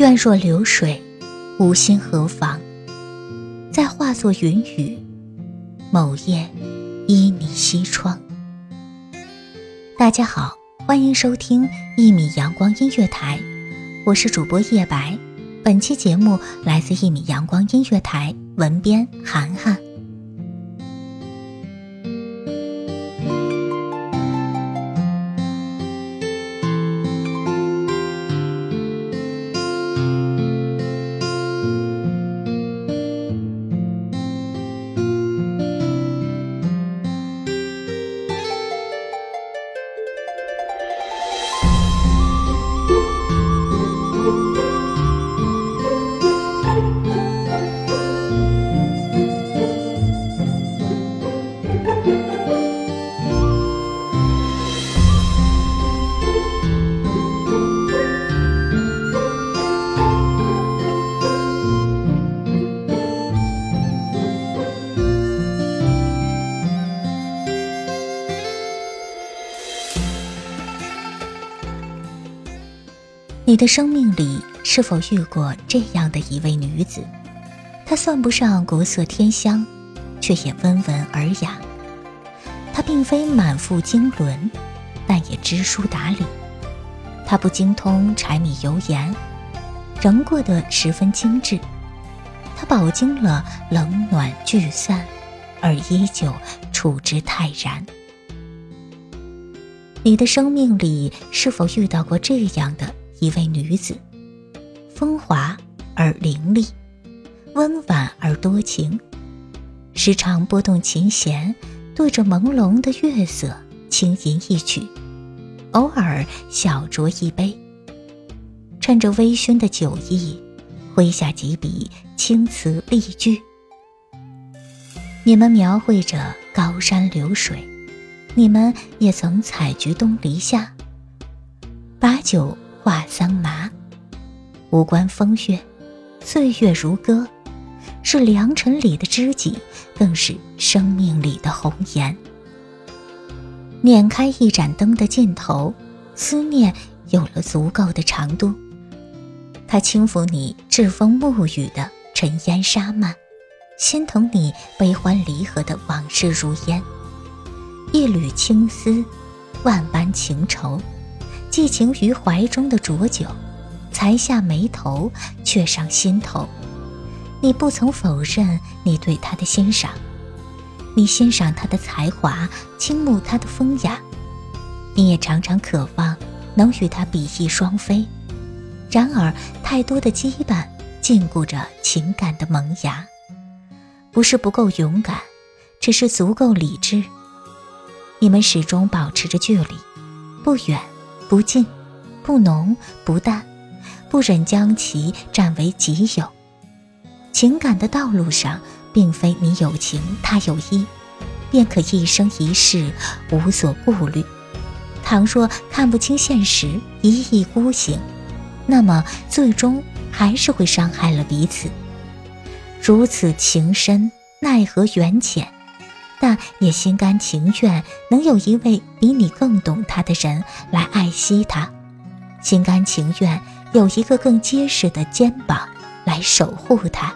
愿若流水，无心何妨？再化作云雨，某夜依你西窗。大家好，欢迎收听一米阳光音乐台，我是主播叶白。本期节目来自一米阳光音乐台，文编涵涵。你的生命里是否遇过这样的一位女子？她算不上国色天香，却也温文尔雅。她并非满腹经纶，但也知书达理。她不精通柴米油盐，仍过得十分精致。她饱经了冷暖聚散，而依旧处之泰然。你的生命里是否遇到过这样的？一位女子，风华而凌厉，温婉而多情，时常拨动琴弦，对着朦胧的月色轻吟一曲，偶尔小酌一杯，趁着微醺的酒意，挥下几笔青词丽句。你们描绘着高山流水，你们也曾采菊东篱下，把酒。话桑麻，无关风月，岁月如歌，是良辰里的知己，更是生命里的红颜。捻开一盏灯的尽头，思念有了足够的长度。他轻抚你栉风沐雨的尘烟沙漫，心疼你悲欢离合的往事如烟。一缕青丝，万般情愁。寄情于怀中的浊酒，才下眉头，却上心头。你不曾否认你对他的欣赏，你欣赏他的才华，倾慕他的风雅，你也常常渴望能与他比翼双飞。然而，太多的羁绊禁锢着情感的萌芽，不是不够勇敢，只是足够理智。你们始终保持着距离，不远不近，不浓不淡，不忍将其占为己有。情感的道路上，并非你有情他有意，便可一生一世无所顾虑。倘若看不清现实，一意孤行，那么最终还是会伤害了彼此。如此情深，奈何缘浅？但也心甘情愿能有一位比你更懂他的人来爱惜他，心甘情愿有一个更结实的肩膀来守护他。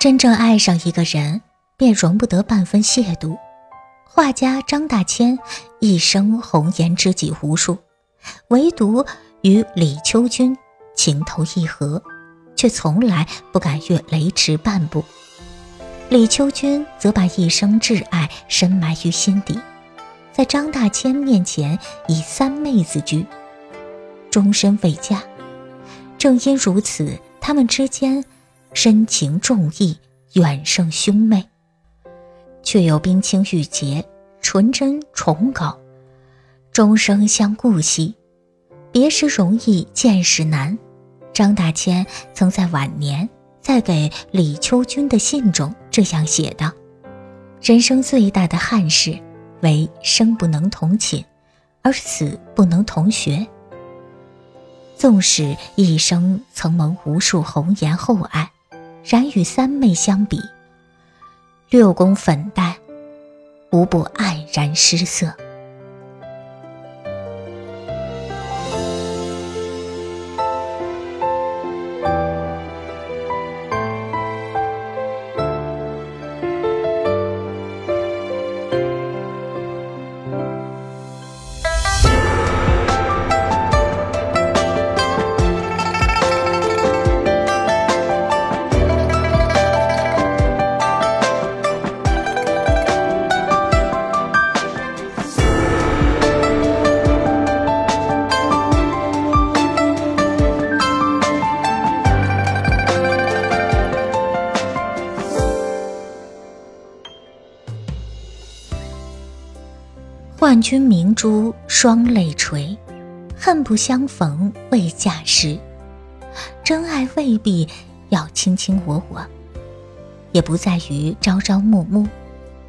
真正爱上一个人，便容不得半分亵渎。画家张大千一生红颜知己无数，唯独与李秋君情投意合，却从来不敢越雷池半步。李秋君则把一生挚爱深埋于心底，在张大千面前以三妹自居，终身未嫁。正因如此，他们之间深情重义，远胜兄妹，却又冰清玉洁，纯真崇高，终生相顾惜。别时容易见时难。张大千曾在晚年。在给李秋君的信中这样写道：“人生最大的憾事，为生不能同寝，而死不能同穴。纵使一生曾蒙无数红颜厚爱，然与三妹相比，六宫粉黛，无不黯然失色。”万君明珠双泪垂，恨不相逢未嫁时。真爱未必要卿卿我我，也不在于朝朝暮暮。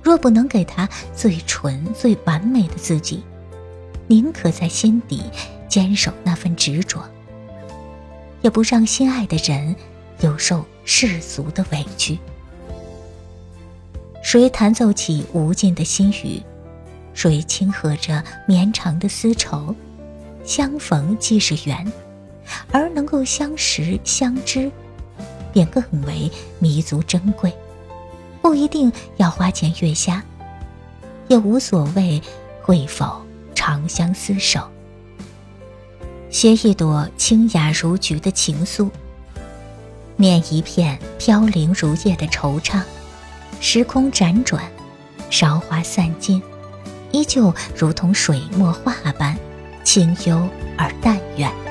若不能给他最纯最完美的自己，宁可在心底坚守那份执着，也不让心爱的人有受世俗的委屈。谁弹奏起无尽的心语？水轻和着绵长的丝绸？相逢即是缘，而能够相识相知，便更为弥足珍贵。不一定要花前月下，也无所谓会否长相厮守。写一朵清雅如菊的情愫，念一片飘零如叶的惆怅。时空辗转，韶华散尽。依旧如同水墨画般清幽而淡远。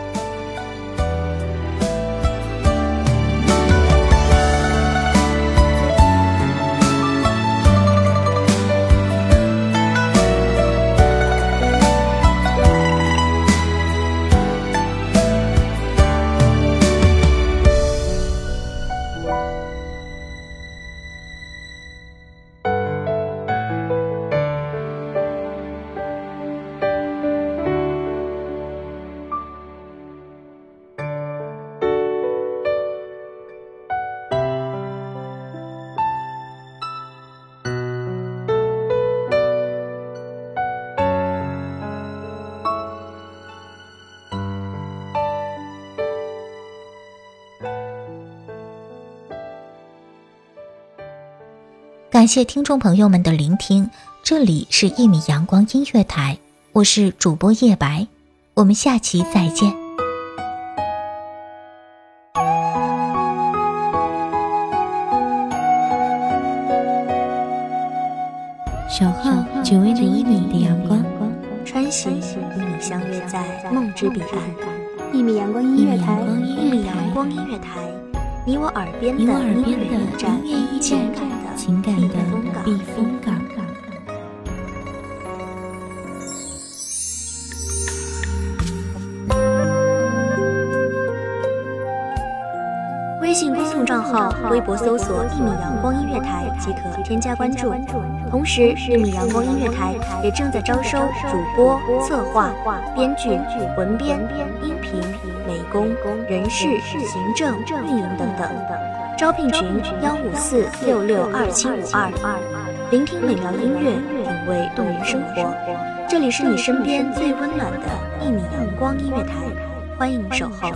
感谢听众朋友们的聆听，这里是一米阳光音乐台，我是主播叶白，我们下期再见。守候只为那一米的阳光，穿行与你相约在梦之彼岸。一米阳光音乐台，一米阳光音乐台。你我耳边的音乐驿站，情感的避风港。微信公众账号、微博搜索“一米阳光音乐台”即可添加关注。同时，一米阳光音乐台也正在招收主播、策划、编剧、文编、音频、美工、人事、行政、运营等等。招聘群：幺五四六六二七五二。聆听美妙音乐，品味动人生活。这里是你身边最温暖的一米阳光音乐台，欢迎守候。